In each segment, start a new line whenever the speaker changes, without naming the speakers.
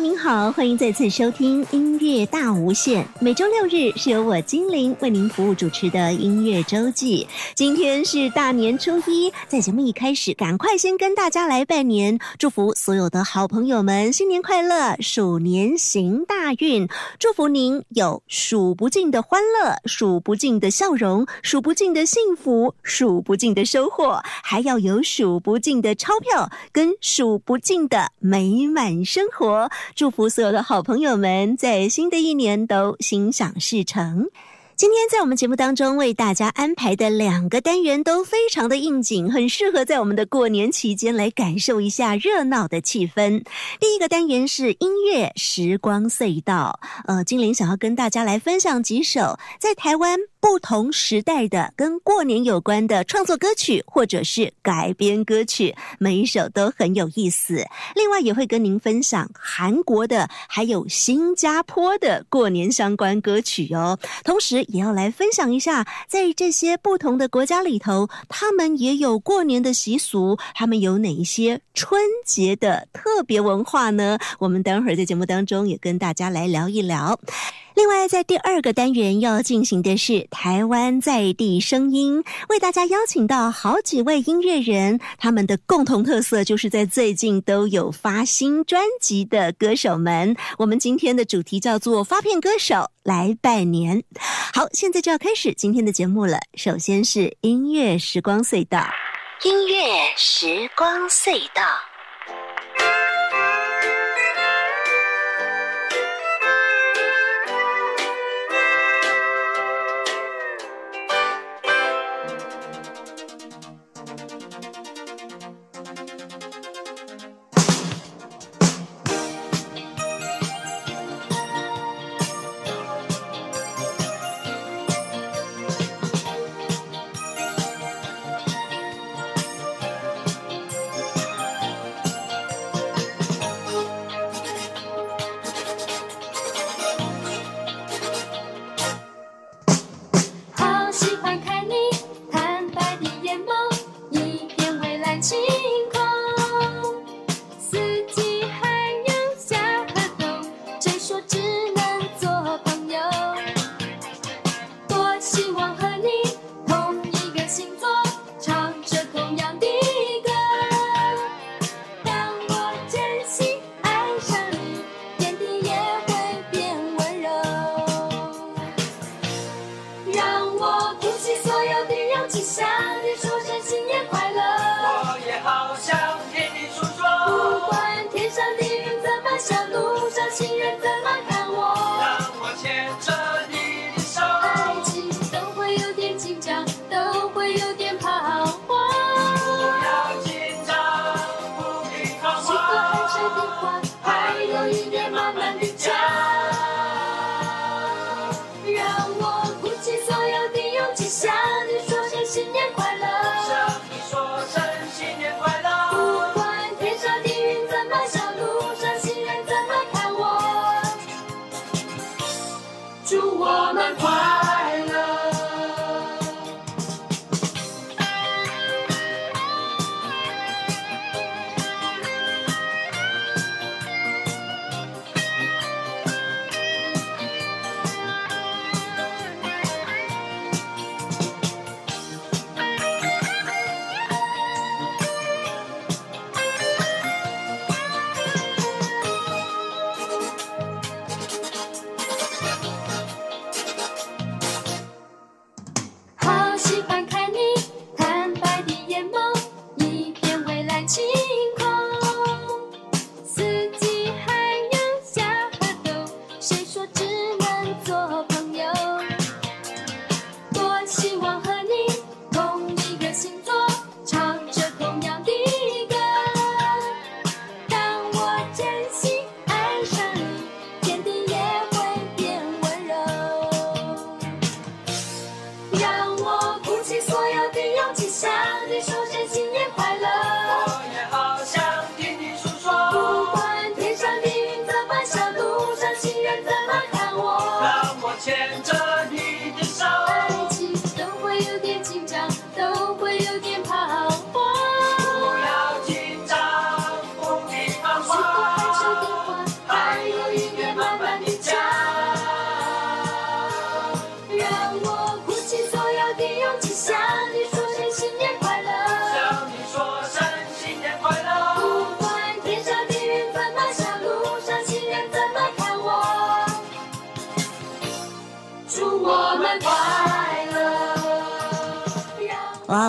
您好，欢迎再次收听音乐大无限。每周六日是由我精灵为您服务主持的音乐周记。今天是大年初一，在节目一开始，赶快先跟大家来拜年，祝福所有的好朋友们新年快乐，鼠年行大运，祝福您有数不尽的欢乐，数不尽的笑容，数不尽的幸福，数不尽的收获，还要有数不尽的钞票跟数不尽的美满生活。祝福所有的好朋友们在新的一年都心想事成。今天在我们节目当中为大家安排的两个单元都非常的应景，很适合在我们的过年期间来感受一下热闹的气氛。第一个单元是音乐时光隧道，呃，精灵想要跟大家来分享几首在台湾不同时代的跟过年有关的创作歌曲或者是改编歌曲，每一首都很有意思。另外也会跟您分享韩国的还有新加坡的过年相关歌曲哦，同时。也要来分享一下，在这些不同的国家里头，他们也有过年的习俗，他们有哪一些春节的特别文化呢？我们等会儿在节目当中也跟大家来聊一聊。另外，在第二个单元要进行的是台湾在地声音，为大家邀请到好几位音乐人，他们的共同特色就是在最近都有发新专辑的歌手们。我们今天的主题叫做“发片歌手来拜年”。好，现在就要开始今天的节目了。首先是音乐时光隧道，音乐时光隧道。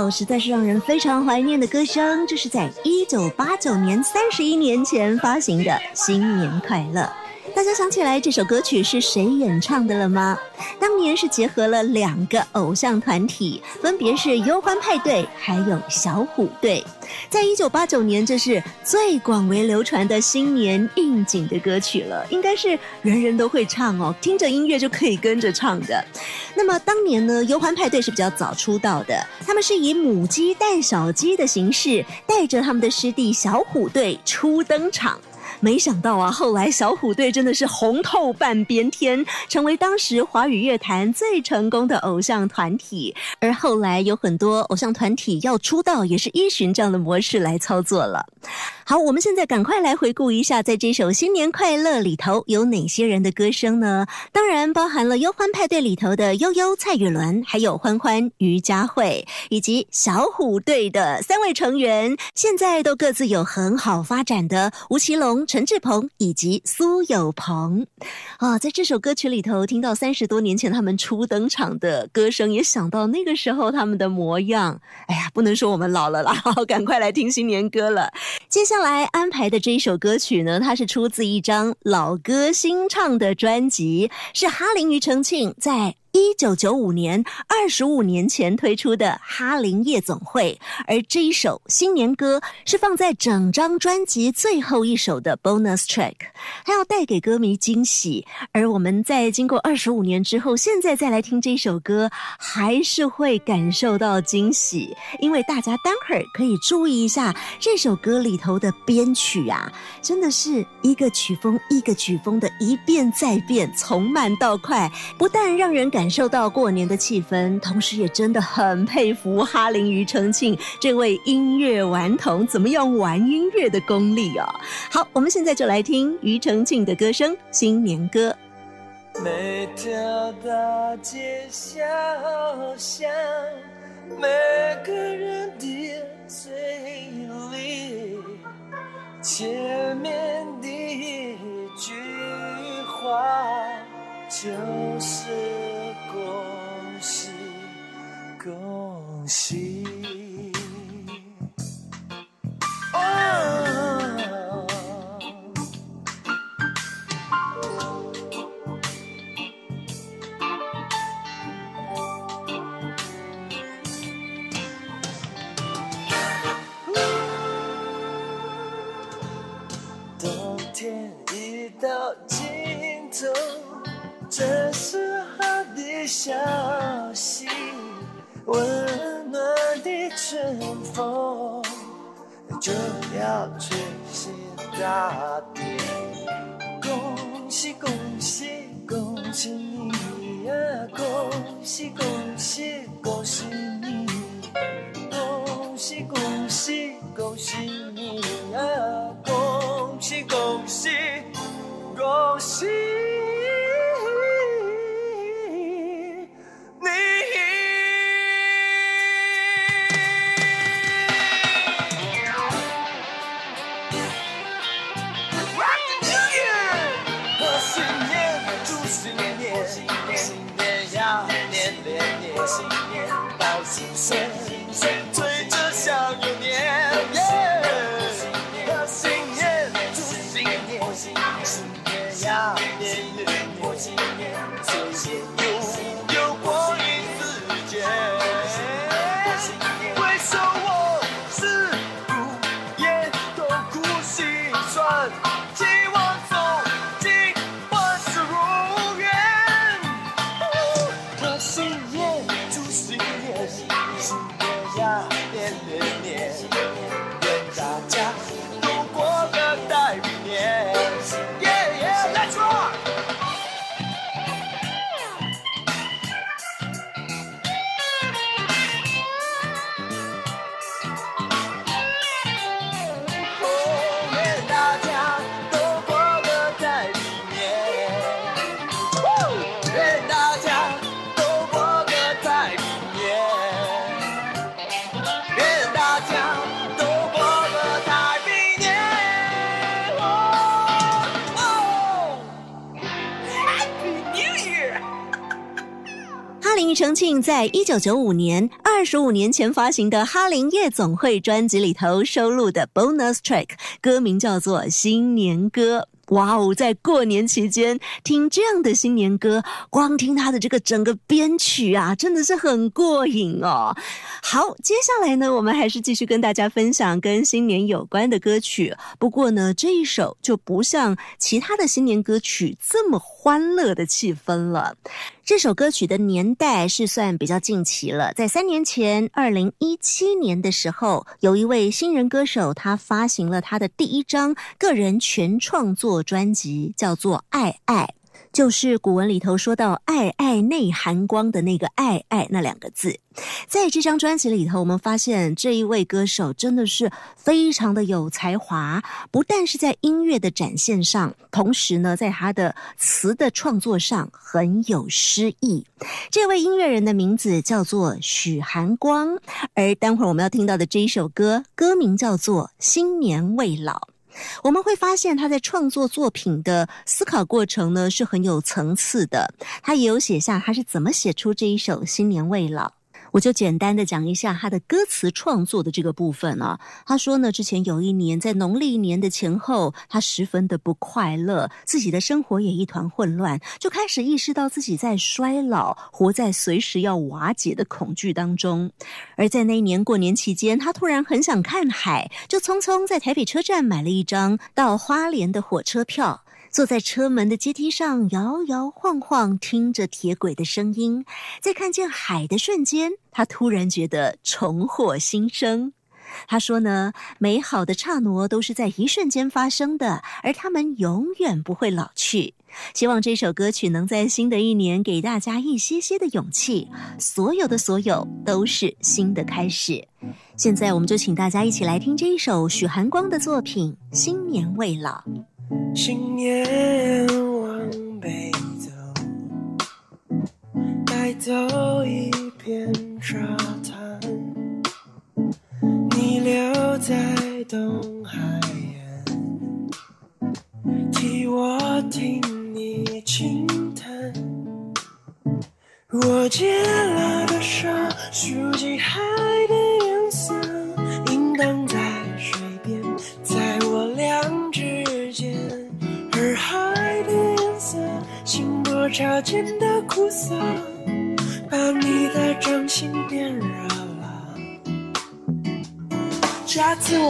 实在是让人非常怀念的歌声，这是在一九八九年三十一年前发行的《新年快乐》。大家想起来这首歌曲是谁演唱的了吗？当年是结合了两个偶像团体，分别是忧欢派对还有小虎队。在一九八九年，这是最广为流传的新年应景的歌曲了，应该是人人都会唱哦，听着音乐就可以跟着唱的。那么当年呢，忧欢派对是比较早出道的，他们是以母鸡带小鸡的形式，带着他们的师弟小虎队初登场。没想到啊，后来小虎队真的是红透半边天，成为当时华语乐坛最成功的偶像团体。而后来有很多偶像团体要出道，也是依循这样的模式来操作了。好，我们现在赶快来回顾一下，在这首《新年快乐》里头有哪些人的歌声呢？当然包含了忧欢派对里头的悠悠、蔡宇伦，还有欢欢、于佳慧，以及小虎队的三位成员，现在都各自有很好发展的吴奇隆。陈志鹏以及苏有朋，啊，在这首歌曲里头听到三十多年前他们初登场的歌声，也想到那个时候他们的模样。哎呀，不能说我们老了啦，赶快来听新年歌了。接下来安排的这一首歌曲呢，它是出自一张老歌新唱的专辑，是哈林庾澄庆在。一九九五年，二十五年前推出的《哈林夜总会》，而这一首新年歌是放在整张专辑最后一首的 bonus track，它要带给歌迷惊喜。而我们在经过二十五年之后，现在再来听这首歌，还是会感受到惊喜，因为大家待会儿可以注意一下这首歌里头的编曲啊，真的是一个曲风一个曲风的一变再变，从慢到快，不但让人感。感受到过年的气氛，同时也真的很佩服哈林庾澄庆这位音乐顽童怎么样玩音乐的功力哦。好，我们现在就来听庾澄庆的歌声《新年歌》。
每条大街小巷，每个人的嘴里，前面的一句话就是恭喜，恭喜！冬天已到尽头，这是好的消息，温暖的春风就要吹醒大地。恭喜恭喜恭喜你呀！恭喜恭喜恭喜你！恭喜恭喜恭喜你呀！恭喜恭喜恭喜你！
在一九九五年，二十五年前发行的《哈林夜总会》专辑里头收录的 bonus track，歌名叫做《新年歌》。哇哦，在过年期间听这样的新年歌，光听它的这个整个编曲啊，真的是很过瘾哦。好，接下来呢，我们还是继续跟大家分享跟新年有关的歌曲。不过呢，这一首就不像其他的新年歌曲这么欢乐的气氛了。这首歌曲的年代是算比较近期了，在三年前，二零一七年的时候，有一位新人歌手，他发行了他的第一张个人全创作专辑，叫做《爱爱》。就是古文里头说到“爱爱内含光”的那个“爱爱”那两个字，在这张专辑里头，我们发现这一位歌手真的是非常的有才华，不但是在音乐的展现上，同时呢，在他的词的创作上很有诗意。这位音乐人的名字叫做许寒光，而待会儿我们要听到的这一首歌，歌名叫做《新年未老》。我们会发现他在创作作品的思考过程呢是很有层次的，他也有写下他是怎么写出这一首《新年未老》。我就简单的讲一下他的歌词创作的这个部分啊。他说呢，之前有一年在农历年的前后，他十分的不快乐，自己的生活也一团混乱，就开始意识到自己在衰老，活在随时要瓦解的恐惧当中。而在那一年过年期间，他突然很想看海，就匆匆在台北车站买了一张到花莲的火车票。坐在车门的阶梯上，摇摇晃晃，听着铁轨的声音，在看见海的瞬间，他突然觉得重获新生。他说呢，美好的刹那都是在一瞬间发生的，而他们永远不会老去。希望这首歌曲能在新的一年给大家一些些的勇气。所有的所有都是新的开始。现在，我们就请大家一起来听这一首许寒光的作品《新年未老》。
新年往北走，带走一片沙滩。你留在东海岸，替我听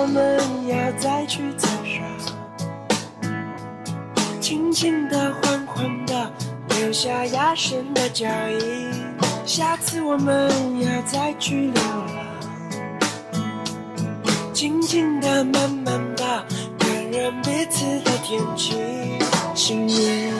我们要再去走沙，轻轻的、缓缓的，留下压声的脚印。下次我们要再去流浪，静静的、慢慢的，感染彼此的天气。新年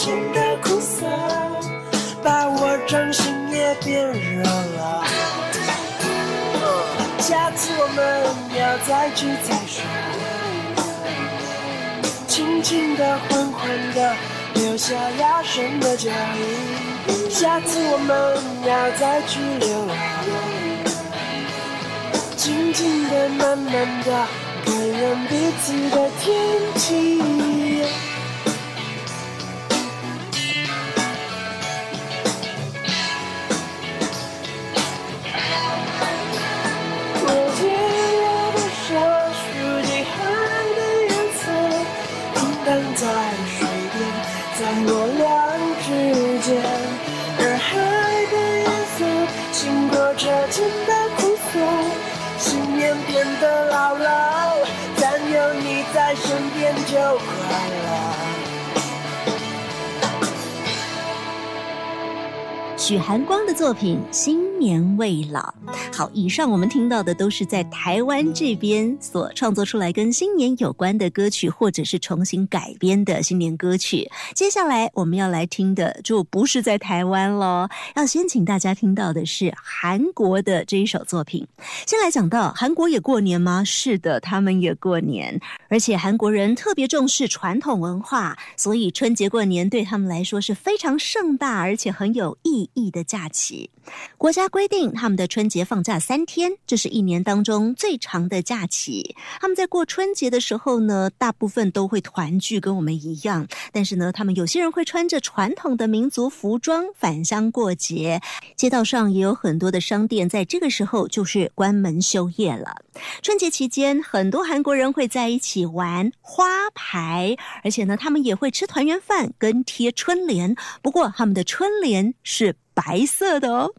过潮间的苦涩，把我掌心也变热了。下次我们要再去踩水，轻轻的、缓缓的，留下压声的脚印。下次我们要再去流浪，静静的、慢慢的，感染彼此的天气。
许寒光的作品《新年未老》。好，以上我们听到的都是在台湾这边所创作出来跟新年有关的歌曲，或者是重新改编的新年歌曲。接下来我们要来听的就不是在台湾喽，要先请大家听到的是韩国的这一首作品。先来讲到韩国也过年吗？是的，他们也过年，而且韩国人特别重视传统文化，所以春节过年对他们来说是非常盛大而且很有意义的假期。国家规定他们的春节放假三天，这是一年当中最长的假期。他们在过春节的时候呢，大部分都会团聚，跟我们一样。但是呢，他们有些人会穿着传统的民族服装返乡过节。街道上也有很多的商店在这个时候就是关门休业了。春节期间，很多韩国人会在一起玩花牌，而且呢，他们也会吃团圆饭跟贴春联。不过，他们的春联是。白色的哦，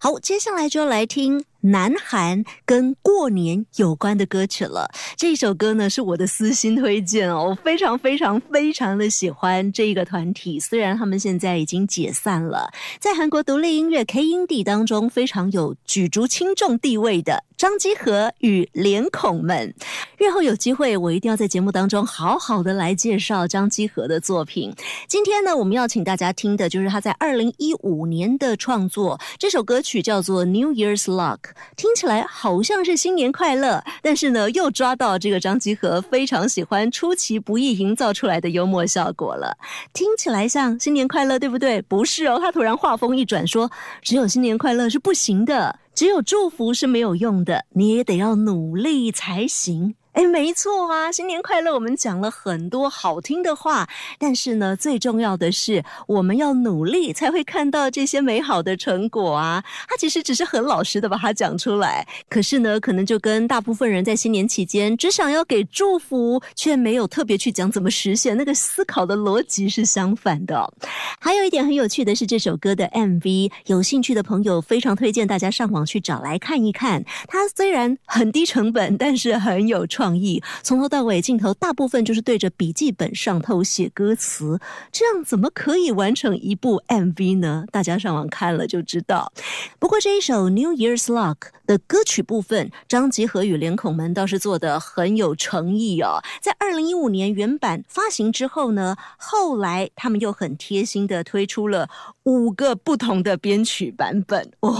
好，接下来就要来听南韩跟过年有关的歌曲了。这首歌呢是我的私心推荐哦，我非常非常非常的喜欢这个团体。虽然他们现在已经解散了，在韩国独立音乐 K 音 d 当中非常有举足轻重地位的张基和与脸孔们。日后有机会，我一定要在节目当中好好的来介绍张基和的作品。今天呢，我们要请大家听的就是他在二零一五年。的创作，这首歌曲叫做《New Year's Luck》，听起来好像是新年快乐，但是呢，又抓到这个张基和非常喜欢出其不意营造出来的幽默效果了。听起来像新年快乐，对不对？不是哦，他突然话锋一转，说只有新年快乐是不行的，只有祝福是没有用的，你也得要努力才行。哎，没错啊！新年快乐！我们讲了很多好听的话，但是呢，最重要的是我们要努力，才会看到这些美好的成果啊！他其实只是很老实的把它讲出来，可是呢，可能就跟大部分人在新年期间只想要给祝福，却没有特别去讲怎么实现，那个思考的逻辑是相反的。还有一点很有趣的是，这首歌的 MV，有兴趣的朋友非常推荐大家上网去找来看一看。它虽然很低成本，但是很有。创意从头到尾，镜头大部分就是对着笔记本上头写歌词，这样怎么可以完成一部 MV 呢？大家上网看了就知道。不过这一首 New Year's Luck 的歌曲部分，张吉和与脸孔们倒是做的很有诚意哦。在二零一五年原版发行之后呢，后来他们又很贴心的推出了五个不同的编曲版本，哇！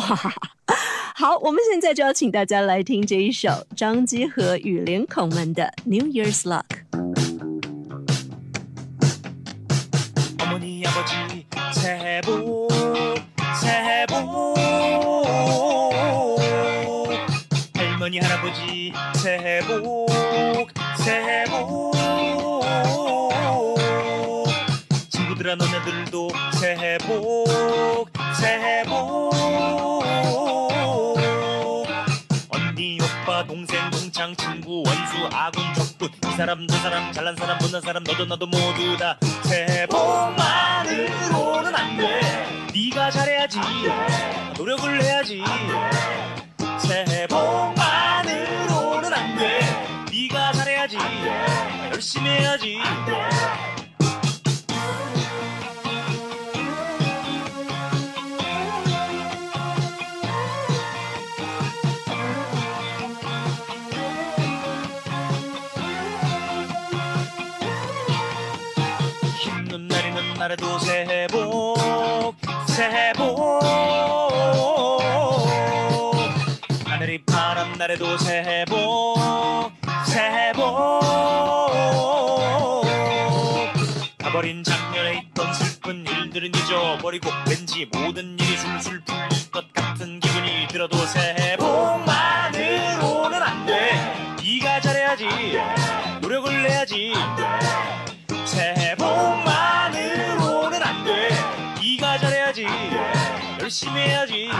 好，我们现在就要请大家来听这一首张基和与脸孔们的 New Year's Luck。
어머니 아버지 새해 복 새해 복 원수 아군 적군. 이 사람 저 사람 잘난 사람 못난 사람 너도 나도 모두 다 새해 복 만으로는 안돼. 네가 잘해야지. 노력을 해야지. 새해 복 만으로는 안돼. 네가 잘해야지. 열심히 해야지 새해 복 하늘이 파란 날에도 새해 복 새해 복 가버린 작년에 있던 슬픈 일들은 잊어버리고 왠지 모든 일이 술술 풀릴 것 같은 기분 열심히 해야지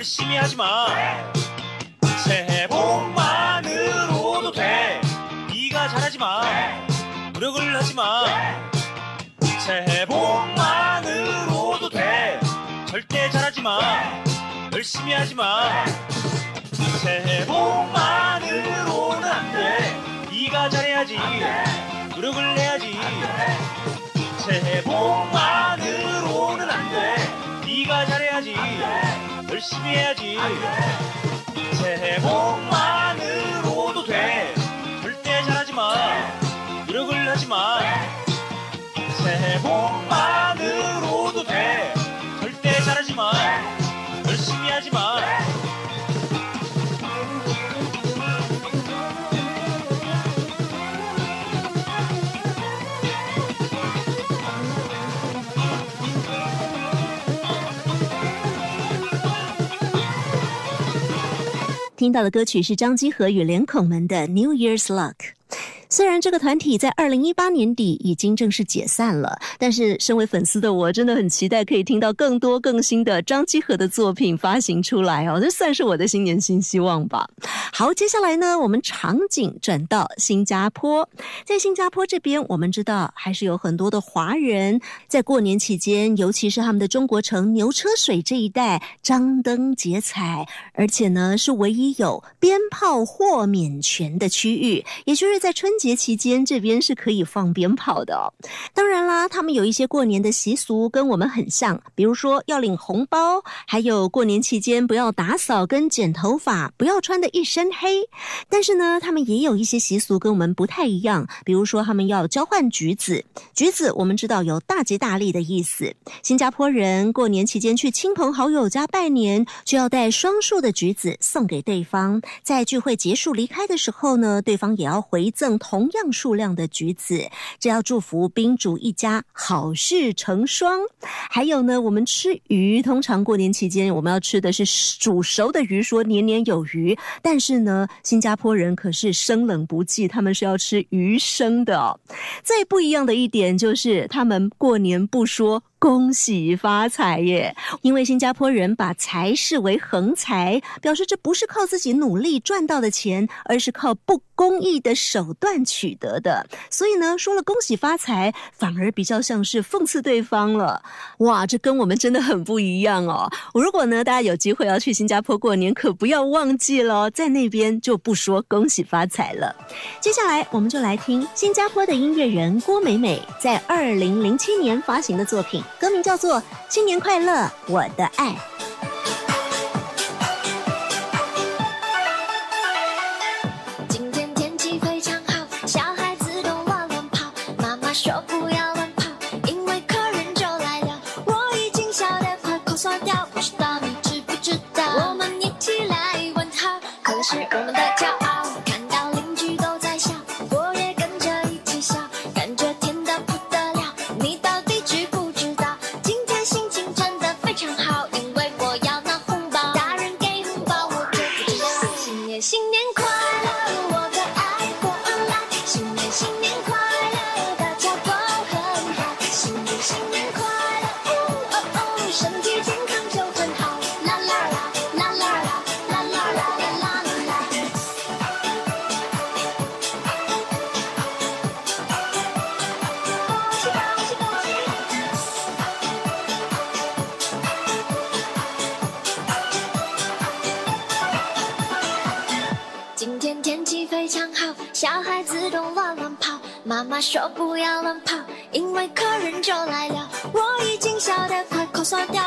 열심히 하지 마. 새해 복만으로도 돼. 네가 잘하지 마. 노력을 하지 마. 새해 복만으로도 돼. 절대 잘하지 마. 열심히 하지 마. 새해 복만으로는 안 돼. 네가 잘해야지. 노력을 해야지. 새해 복만으로는 안 돼. 네가 잘해야지 열심히 해야지. 새해 복만으로도 돼. 절대 잘하지 마. 노력을 하지 마
听到的歌曲是张基和与脸孔们的《New Year's Luck》。虽然这个团体在二零一八年底已经正式解散了，但是身为粉丝的我真的很期待可以听到更多更新的张基和的作品发行出来哦，这算是我的新年新希望吧。好，接下来呢，我们场景转到新加坡，在新加坡这边，我们知道还是有很多的华人在过年期间，尤其是他们的中国城牛车水这一带张灯结彩，而且呢是唯一有鞭炮豁免权的区域，也就是在春节节期间这边是可以放鞭炮的哦。当然啦，他们有一些过年的习俗跟我们很像，比如说要领红包，还有过年期间不要打扫跟剪头发，不要穿的一身黑。但是呢，他们也有一些习俗跟我们不太一样，比如说他们要交换橘子。橘子我们知道有大吉大利的意思。新加坡人过年期间去亲朋好友家拜年，就要带双数的橘子送给对方。在聚会结束离开的时候呢，对方也要回赠同样数量的橘子，这要祝福宾主一家好事成双。还有呢，我们吃鱼，通常过年期间我们要吃的是煮熟的鱼，说年年有余。但是呢，新加坡人可是生冷不忌，他们是要吃鱼生的哦。最不一样的一点就是，他们过年不说。恭喜发财耶！因为新加坡人把财视为横财，表示这不是靠自己努力赚到的钱，而是靠不公义的手段取得的。所以呢，说了恭喜发财，反而比较像是讽刺对方了。哇，这跟我们真的很不一样哦！如果呢，大家有机会要去新加坡过年，可不要忘记了，在那边就不说恭喜发财了。接下来，我们就来听新加坡的音乐人郭美美在二零零七年发行的作品。歌名叫做《新年快乐，我的爱》。
说不要乱跑，因为客人就来了。我已经笑得快口酸掉，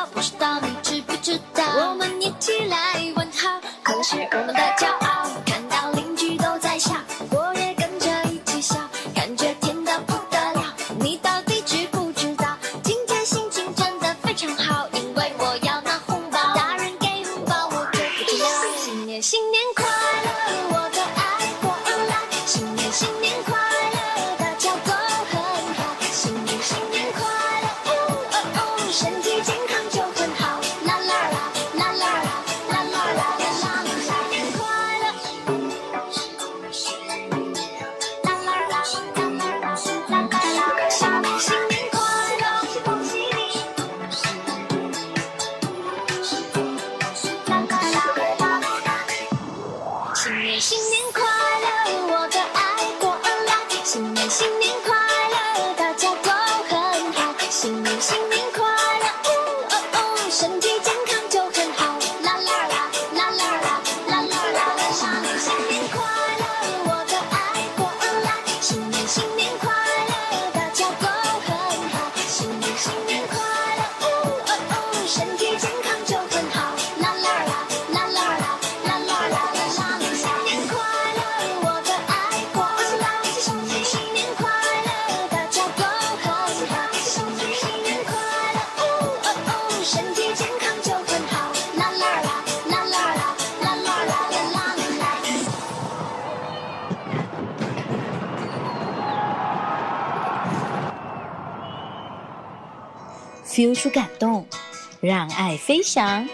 让爱飞翔，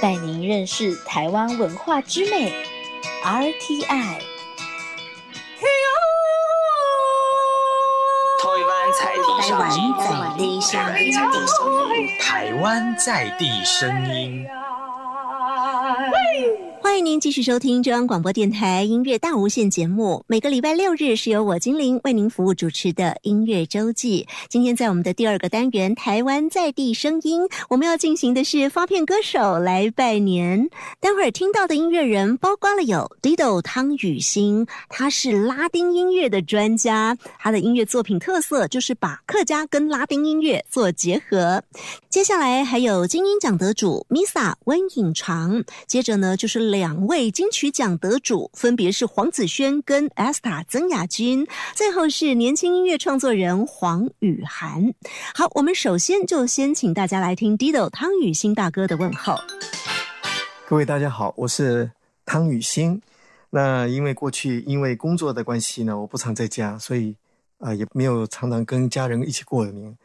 带您认识台湾文化之美。RTI。
台湾在地上，
台湾在地声音。
欢迎您继续收听中央广播电台音乐大无限节目。每个礼拜六日是由我精灵为您服务主持的音乐周记。今天在我们的第二个单元“台湾在地声音”，我们要进行的是发片歌手来拜年。待会儿听到的音乐人包括了有 Dido 汤雨欣，他是拉丁音乐的专家，他的音乐作品特色就是把客家跟拉丁音乐做结合。接下来还有金鹰奖得主 Misa 温颖长，接着呢就是两两位金曲奖得主，分别是黄子轩跟 Esther 曾雅君，最后是年轻音乐创作人黄雨涵。好，我们首先就先请大家来听 Dido 汤雨欣大哥的问候。
各位大家好，我是汤雨欣。那因为过去因为工作的关系呢，我不常在家，所以啊、也没有常常跟家人一起过年。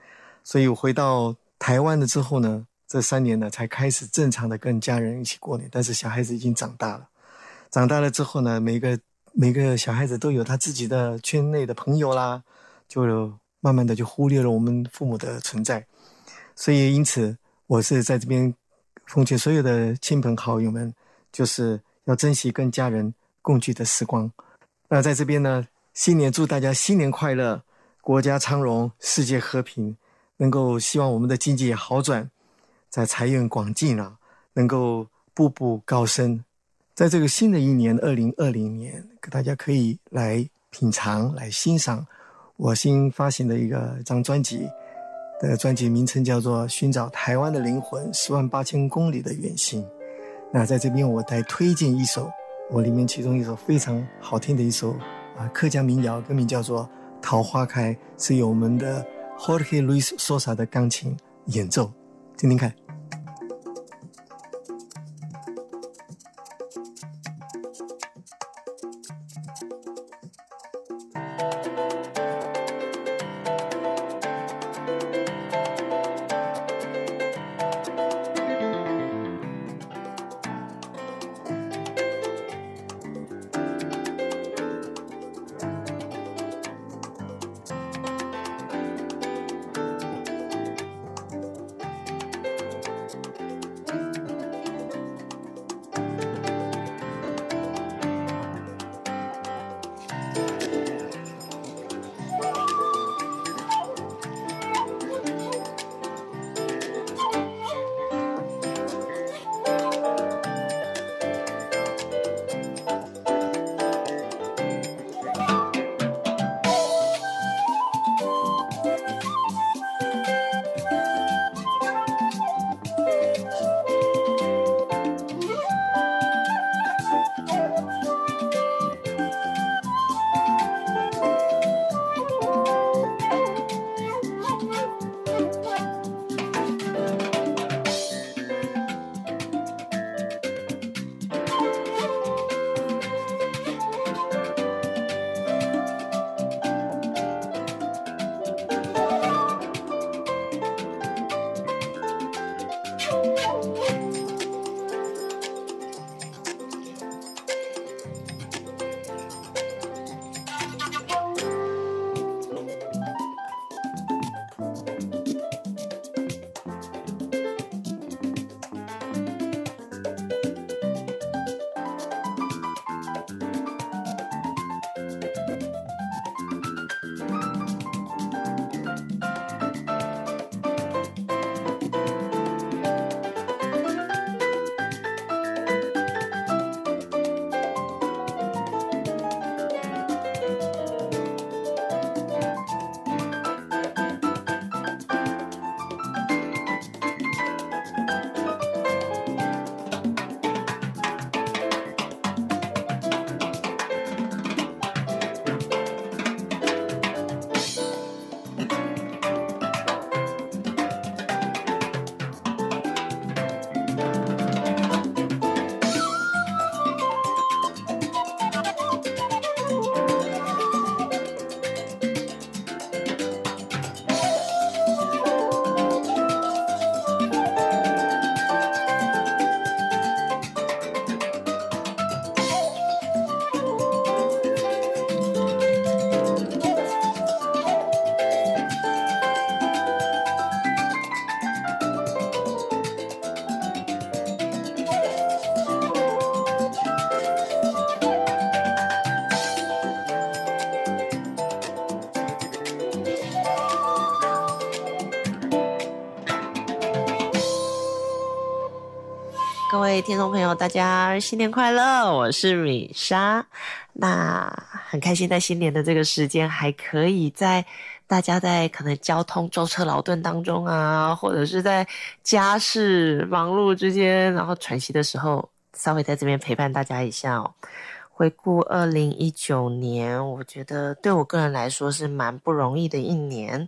所以我回到台湾了之后呢，这三年呢才开始正常的跟家人一起过年。但是小孩子已经长大了，长大了之后呢，每个每个小孩子都有他自己的圈内的朋友啦，就慢慢的就忽略了我们父母的存在。所以因此，我是在这边奉劝所有的亲朋好友们，就是要珍惜跟家人共聚的时光。那在这边呢，新年祝大家新年快乐，国家昌荣，世界和平，能够希望我们的经济好转，在财源广进啊，能够步步高升。在这个新的一年，二零二零年，大家可以来品尝、来欣赏我新发行的一个张专辑。的专辑名称叫做《寻找台湾的灵魂：十万八千公里的远行》。那在这边，我再推荐一首，我里面其中一首非常好听的一首啊客家民谣，歌名叫做《桃花开》，是由我们的 Jorge Luis Sosa 的钢琴演奏，听听看。
位听众朋友，大家新年快乐！我是米莎。那很开心，在新年的这个时间，还可以在大家在可能交通舟车劳顿当中啊，或者是在家事忙碌之间，然后喘息的时候，稍微在这边陪伴大家一下哦。回顾二零一九年，我觉得对我个人来说是蛮不容易的一年。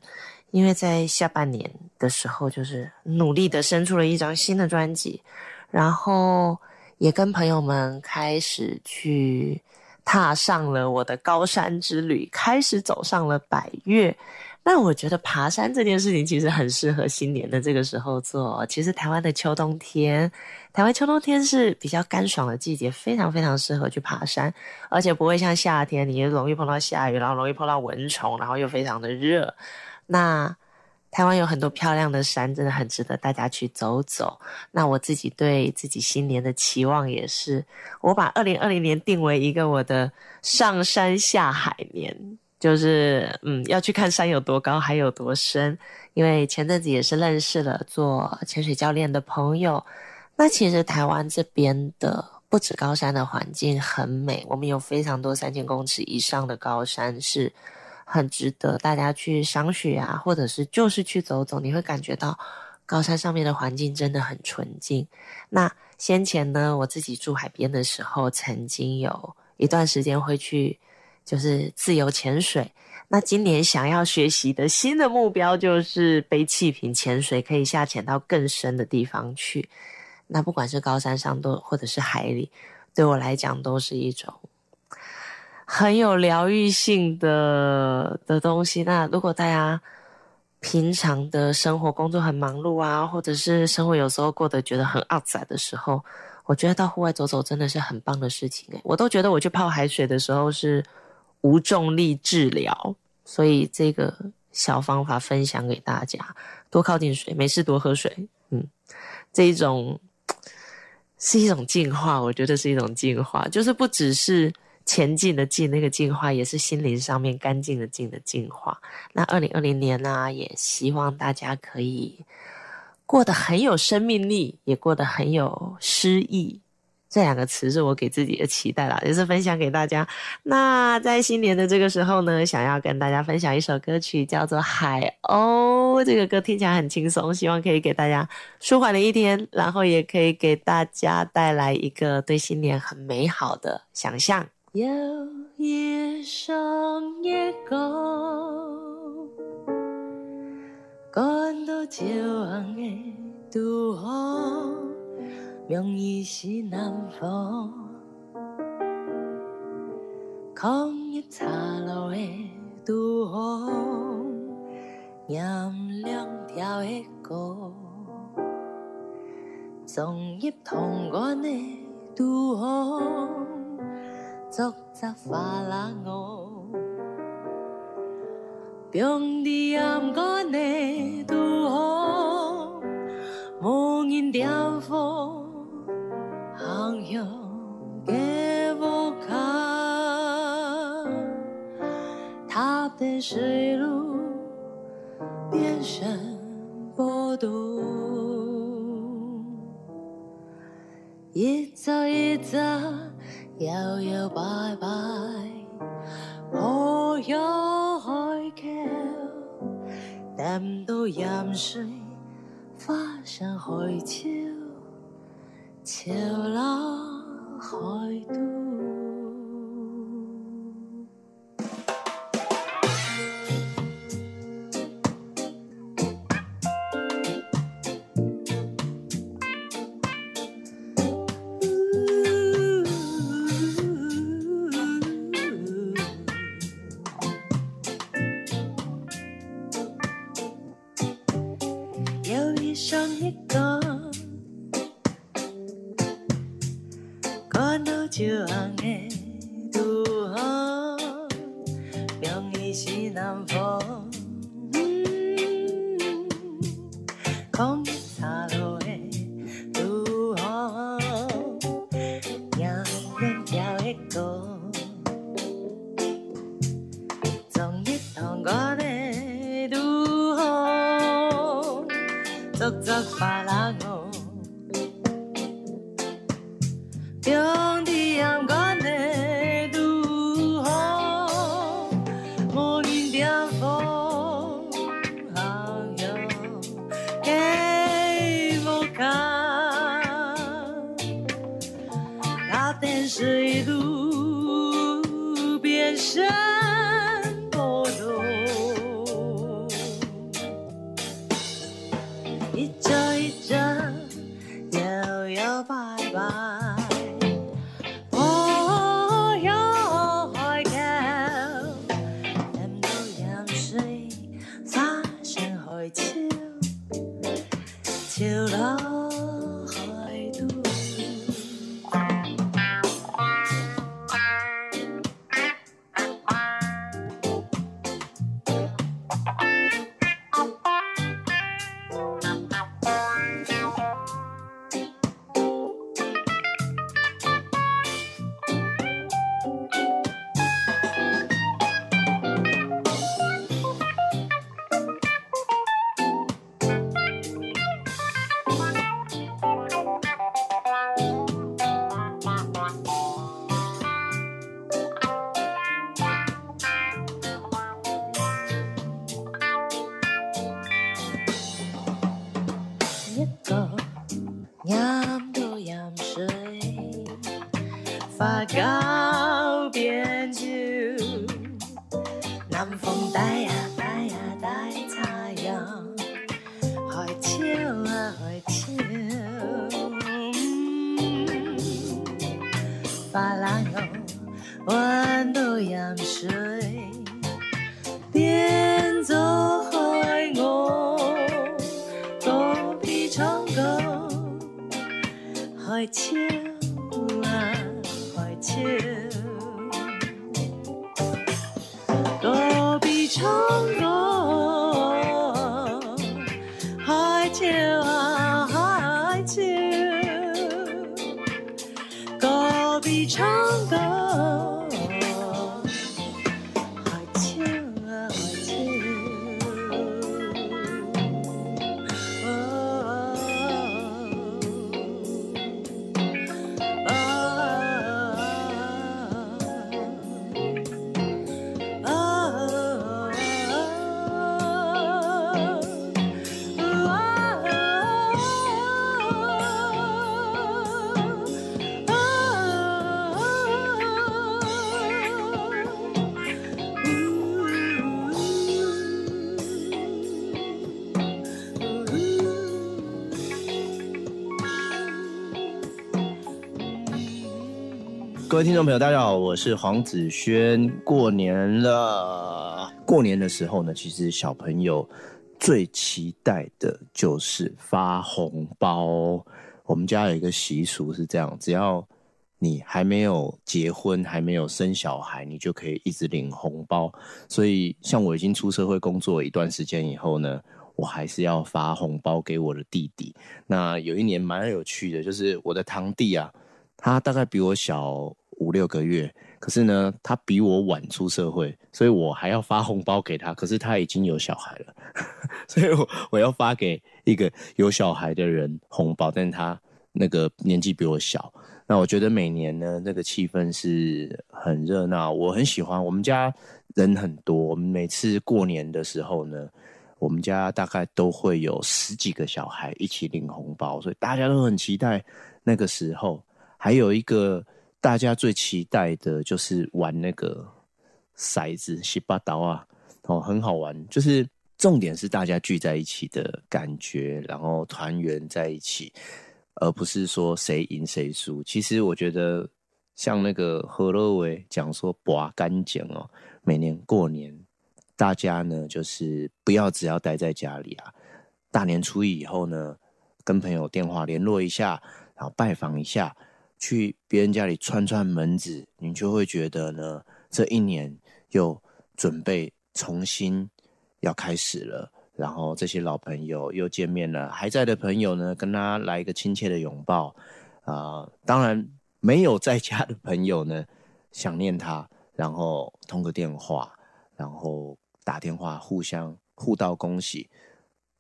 因为在下半年的时候，就是努力的生出了一张新的专辑，然后也跟朋友们开始去踏上了我的高山之旅，开始走上了百越。那我觉得爬山这件事情其实很适合新年的这个时候做。其实台湾的秋冬天，台湾秋冬天是比较干爽的季节，非常非常适合去爬山，而且不会像夏天，你容易碰到下雨，然后容易碰到蚊虫，然后又非常的热。那台湾有很多漂亮的山，真的很值得大家去走走。那我自己对自己新年的期望也是，我把二零二零年定为一个我的上山下海年，就是嗯，要去看山有多高，海有多深。因为前阵子也是认识了做潜水教练的朋友。那其实台湾这边的不止高山的环境很美，我们有非常多三千公尺以上的高山是。很值得大家去赏雪啊，或者是就是去走走，你会感觉到高山上面的环境真的很纯净。那先前呢，我自己住海边的时候，曾经有一段时间会去就是自由潜水。那今年想要学习的新的目标就是背气瓶潜水，可以下潜到更深的地方去。那不管是高山上都或者是海里，对我来讲都是一种。很有疗愈性的的东西。那如果大家平常的生活工作很忙碌啊，或者是生活有时候过得觉得很阿杂的时候，我觉得到户外走走真的是很棒的事情诶我都觉得我去泡海水的时候是无重力治疗，所以这个小方法分享给大家：多靠近水，没事多喝水。嗯，这一种是一种进化，我觉得是一种进化，就是不只是。前进的进，那个进化也是心灵上面干净的净的进化。那二零二零年呢，也希望大家可以过得很有生命力，也过得很有诗意。这两个词是我给自己的期待啦，也是分享给大家。那在新年的这个时候呢，想要跟大家分享一首歌曲，叫做《海鸥》。这个歌听起来很轻松，希望可以给大家舒缓的一天，然后也可以给大家带来一个对新年很美好的想象。有一双夜光，看到朝阳的拄好，名义是南方，空一茶路的拄好，念两条的歌，综艺同源的拄好。作则花啦我，中地暗干的渡河，无人调风，航向给我看，他的水路变成波动，一走一走。摇摇摆摆，何有海桥？淡到盐水，化成海潮，潮浪海
都。
各位听众朋友，大家好，我是黄子轩。过年了，过年的时候呢，其实小朋友最期待的就是发红包。我们家有一个习俗是这样，只要你还没有结婚，还没有生小孩，你就可以一直领红包。所以，像我已经出社会工作一段时间以后呢，我还是要发红包给我的弟弟。那有一年蛮有趣的，就是我的堂弟啊，他大概比我小五六个月，可是呢，他比我晚出社会，所以我还要发红包给他。可是他已经有小孩了，所以我我要发给一个有小孩的人红包，但是他那个年纪比我小。那我觉得每年呢，那个气氛是很热闹，我很喜欢。我们家人很多，我们每次过年的时候呢，我们家大概都会有十几个小孩一起领红包，所以大家都很期待那个时候。还有一个大家最期待的就是玩那个骰子、洗八刀啊，哦，很好玩。就是重点是大家聚在一起的感觉，然后团圆在一起，而不是说谁赢谁输。其实我觉得，像那个何乐伟讲说“拔干净”哦，每年过年大家呢就是不要只要待在家里啊，大年初一以后呢，跟朋友电话联络一下，然后拜访一下。去别人家里串串门子，你就会觉得呢，这一年又准备重新要开始了。然后这些老朋友又见面了，还在的朋友呢，跟他来一个亲切的拥抱啊、当然没有在家的朋友呢，想念他，然后通个电话，然后打电话互相互道恭喜。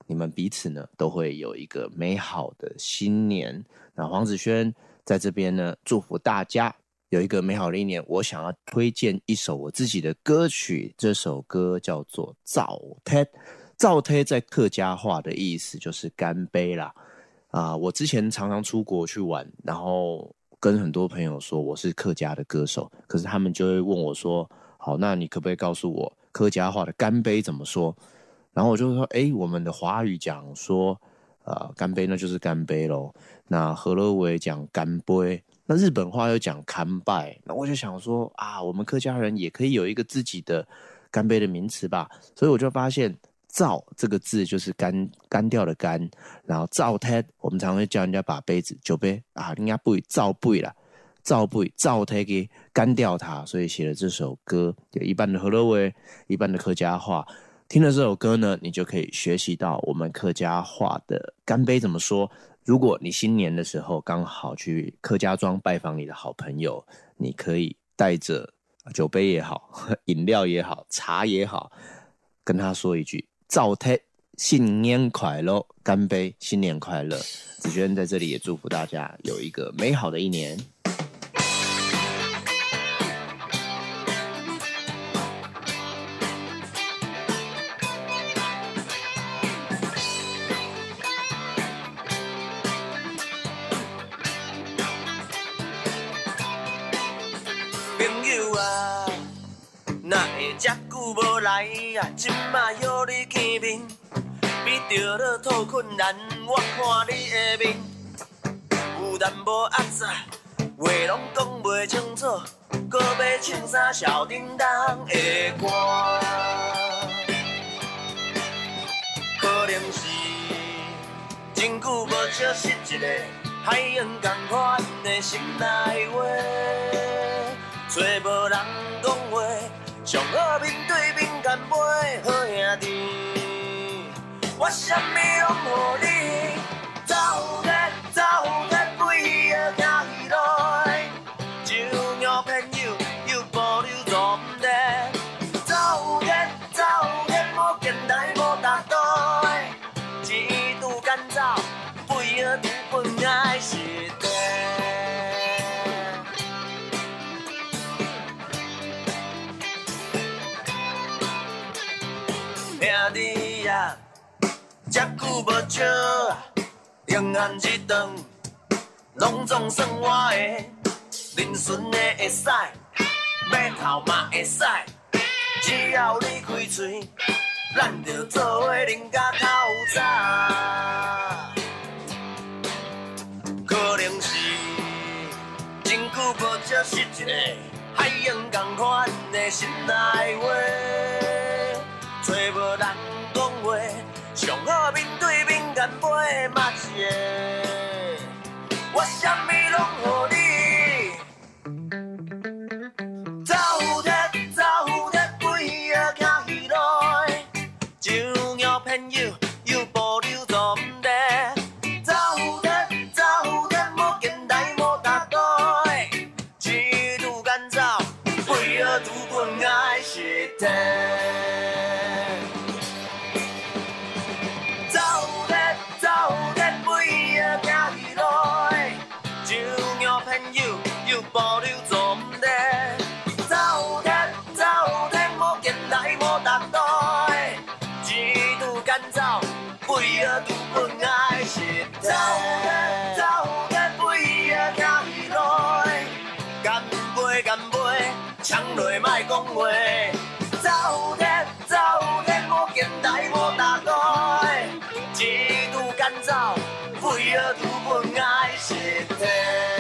你们彼此呢都会有一个美好的新年。那黄子轩在这边呢，祝福大家有一个美好的一年，我想要推荐一首我自己的歌曲，这首歌叫做《造贴》。造贴在客家话的意思就是干杯啦。啊，我之前常常出国去玩，然后跟很多朋友说我是客家的歌手，可是他们就会问我说：“好，那你可不可以告诉我客家话的干杯怎么说？”然后我就说：“哎，我们的华语讲说，啊，干杯那就是干杯喽。那何乐伟讲干杯，那日本话又讲干拜。那我就想说啊，我们客家人也可以有一个自己的干杯的名词吧。所以我就发现。”造这个字就是干干掉的干，然后造胎，我们常会叫人家把杯子酒杯啊，人家不造不了，造不造胎给干掉它，所以写了这首歌，有一半的河洛威，一半的客家话。听了这首歌呢，你就可以学习到我们客家话的干杯怎么说。如果你新年的时候刚好去客家庄拜访你的好朋友，你可以带着酒杯也好，饮料也好，茶也好，跟他说一句。赵太，新年快乐！干杯，新年快乐！子轩在这里也祝福大家有一个美好的一年。
哪会这久无来啊，今嘛约你见面，比着了讨困难，我看你的面有淡薄压榨，话拢讲袂清楚，搁要唱啥小叮当的歌？可能是真久无相识一个海洋同款的心内话，找无人讲话。上好面对面干杯，好兄弟，我啥物拢乎你，笑，永远一顿，拢总算我的，恁孙的会使，要头嘛会使，只要你开嘴，咱就做伙啉甲透早。可能是真久无接触一个海洋同款的心内话。找无人讲话，上好面对面干杯，嘛是我啥物拢互你。抢落莫讲话，走天走天，无见来无搭台，一度干燥，飞啊拄本爱是地。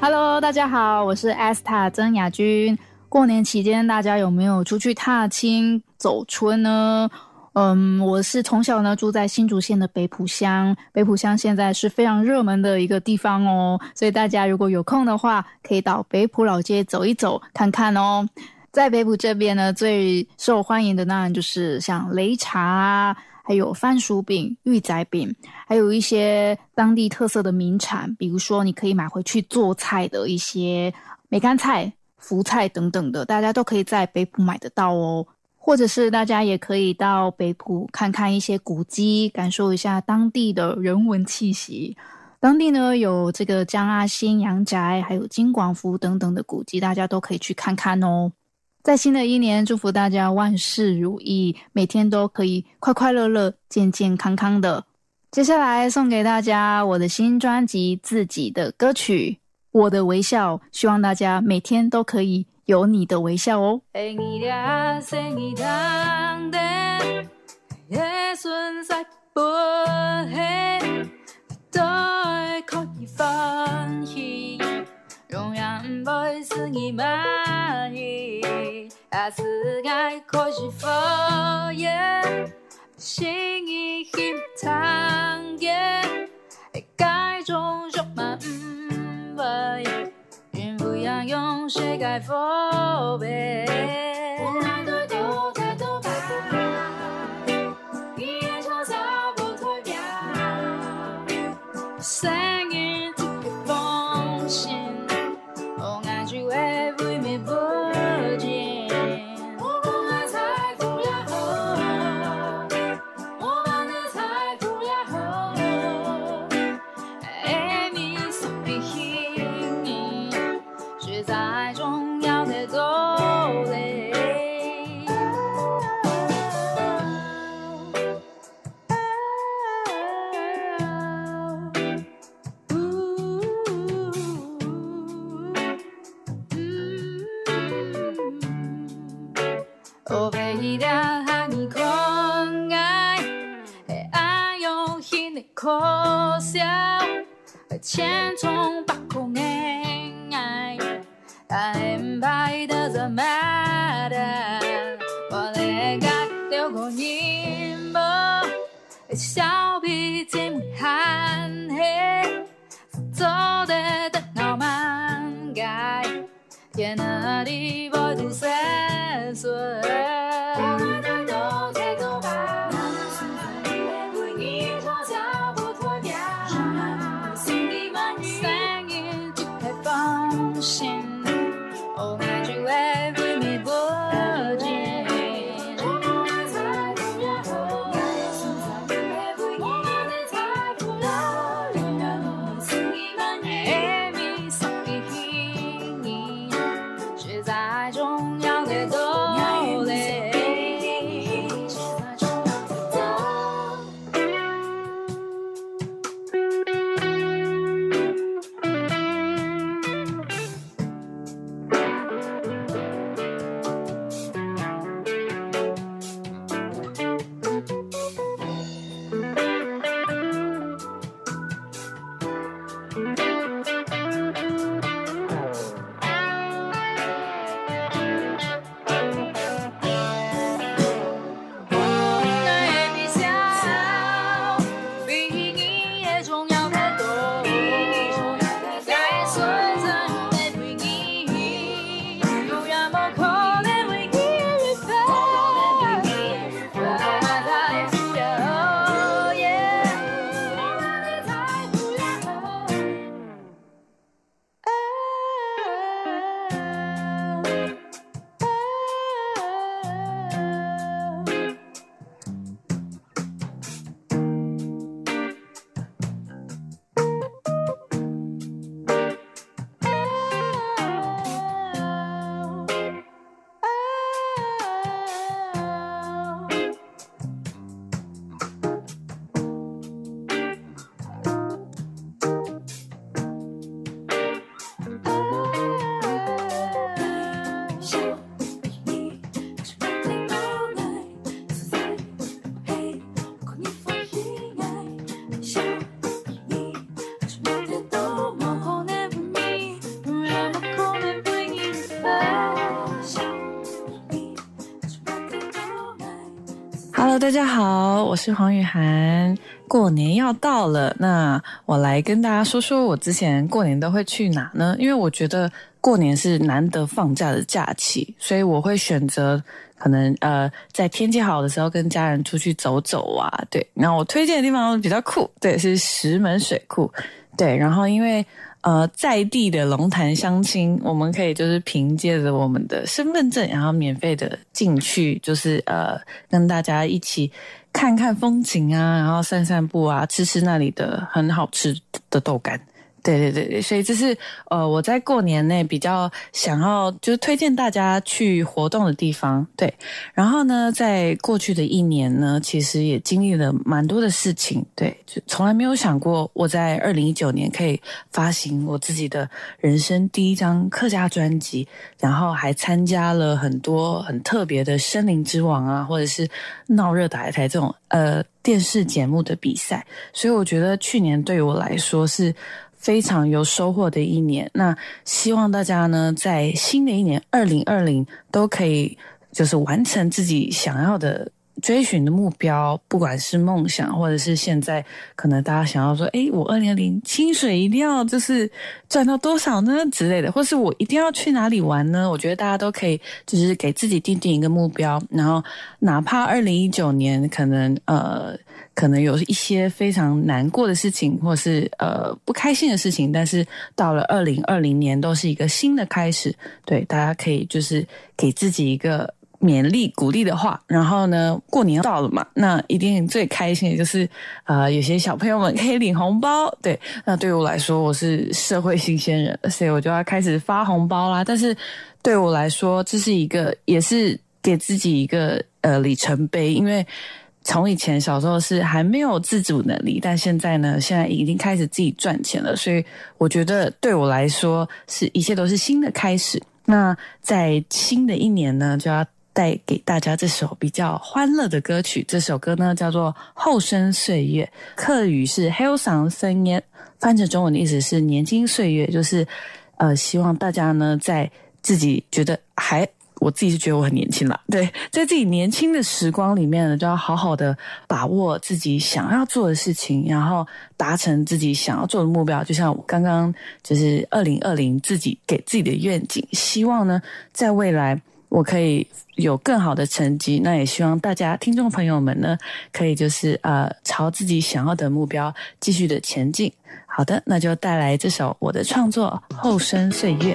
Hello，大家好，我是 Esther 曾雅君。过年期间，大家有没有出去踏青走春呢？嗯，我是从小呢住在新竹县的北埔乡，北埔乡现在是非常热门的一个地方哦，所以大家如果有空的话，可以到北埔老街走一走看看哦。在北埔这边呢，最受欢迎的当然就是像擂茶啊。还有番薯饼、玉仔饼，还有一些当地特色的名产，比如说你可以买回去做菜的一些梅干菜、福菜等等的，大家都可以在北埔买得到哦。或者是大家也可以到北埔看看一些古迹，感受一下当地的人文气息。当地呢有这个江阿新阳宅，还有金广福等等的古迹，大家都可以去看看哦。在新的一年，祝福大家万事如意，每天都可以快快乐乐、健健康康的。接下来送给大家我的新专辑《自己的歌曲》，我的微笑，希望大家每天都可以有你的微笑哦。
永远不会使你满意，还是爱可惜否认，心已心藏眼，该种种嘛唔会，愿不要用谁该否备。太排的怎么的？我来改掉个你么？小脾气憨黑，走的的闹蛮改。天哪里不知三岁。
大家好，我是黄雨涵。过年要到了，那我来跟大家说说我之前过年都会去哪呢？因为我觉得过年是难得放假的假期，所以我会选择可能呃在天气好的时候跟家人出去走走啊。对，然后我推荐的地方比较酷，对，是石门水库。对，然后因为呃在地的龙潭乡亲，我们可以就是凭借着我们的身份证，然后免费的进去，就是呃跟大家一起看看风景啊，然后散散步啊，吃吃那里的很好吃的豆干。对对对，所以这是呃我在过年内比较想要就是推荐大家去活动的地方。对，然后呢，在过去的一年呢，其实也经历了蛮多的事情。对，就从来没有想过我在二零一九年可以发行我自己的人生第一张客家专辑，然后还参加了很多很特别的《森林之王》啊，或者是闹热打一台这种呃电视节目的比赛。所以我觉得去年对于我来说是。非常有收获的一年，那希望大家呢，在新的一年二零二零都可以就是完成自己想要的追寻的目标，不管是梦想，或者是现在可能大家想要说，诶，我二零二零薪水一定要就是赚到多少呢之类的，或是我一定要去哪里玩呢？我觉得大家都可以就是给自己定定一个目标，然后哪怕二零一九年可能呃。可能有一些非常难过的事情，或是呃不开心的事情，但是到了二零二零年，都是一个新的开始。对，大家可以就是给自己一个勉励、鼓励的话。然后呢，过年到了嘛，那一定最开心的就是呃，有些小朋友们可以领红包。对，那对我来说，我是社会新鲜人，所以我就要开始发红包啦。但是对我来说，这是一个也是给自己一个呃里程碑，因为。从以前小时候是还没有自主能力，但现在呢，现在已经开始自己赚钱了。所以我觉得对我来说，是一切都是新的开始。那在新的一年呢，就要带给大家这首比较欢乐的歌曲。这首歌呢叫做《后生岁月》，客语是 h e l s a n g 森烟，翻成中文的意思是年轻岁月，就是呃，希望大家呢在自己觉得还。我自己是觉得我很年轻了，对，在自己年轻的时光里面呢，就要好好的把握自己想要做的事情，然后达成自己想要做的目标。就像我刚刚就是二零二零自己给自己的愿景，希望呢，在未来我可以有更好的成绩。那也希望大家听众朋友们呢，可以就是呃，朝自己想要的目标继续的前进。好的，那就带来这首我的创作《后生岁月》。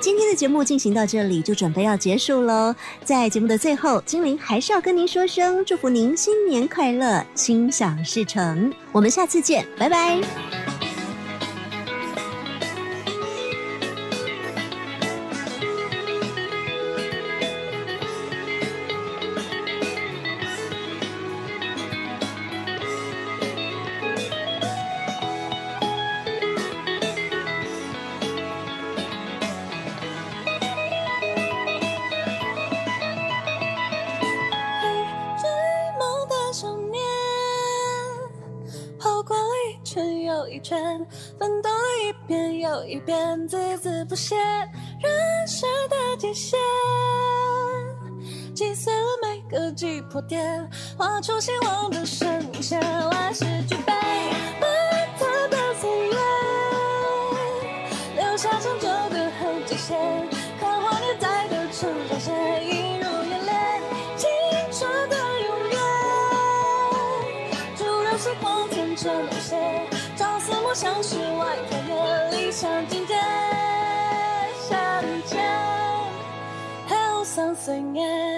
今天的节目进行到这里，就准备要结束喽。在节目的最后，精灵还是要跟您说声祝福您新年快乐，心想事成。我们下次见，拜拜。
点，画出希望的声线，万事俱备，奔腾的岁月，留下长久的痕迹线，刻画年代的成长线，映入眼帘，青春的永远。就让时光天真无邪，朝思暮想世外桃源，理想境界相见，还有三岁年。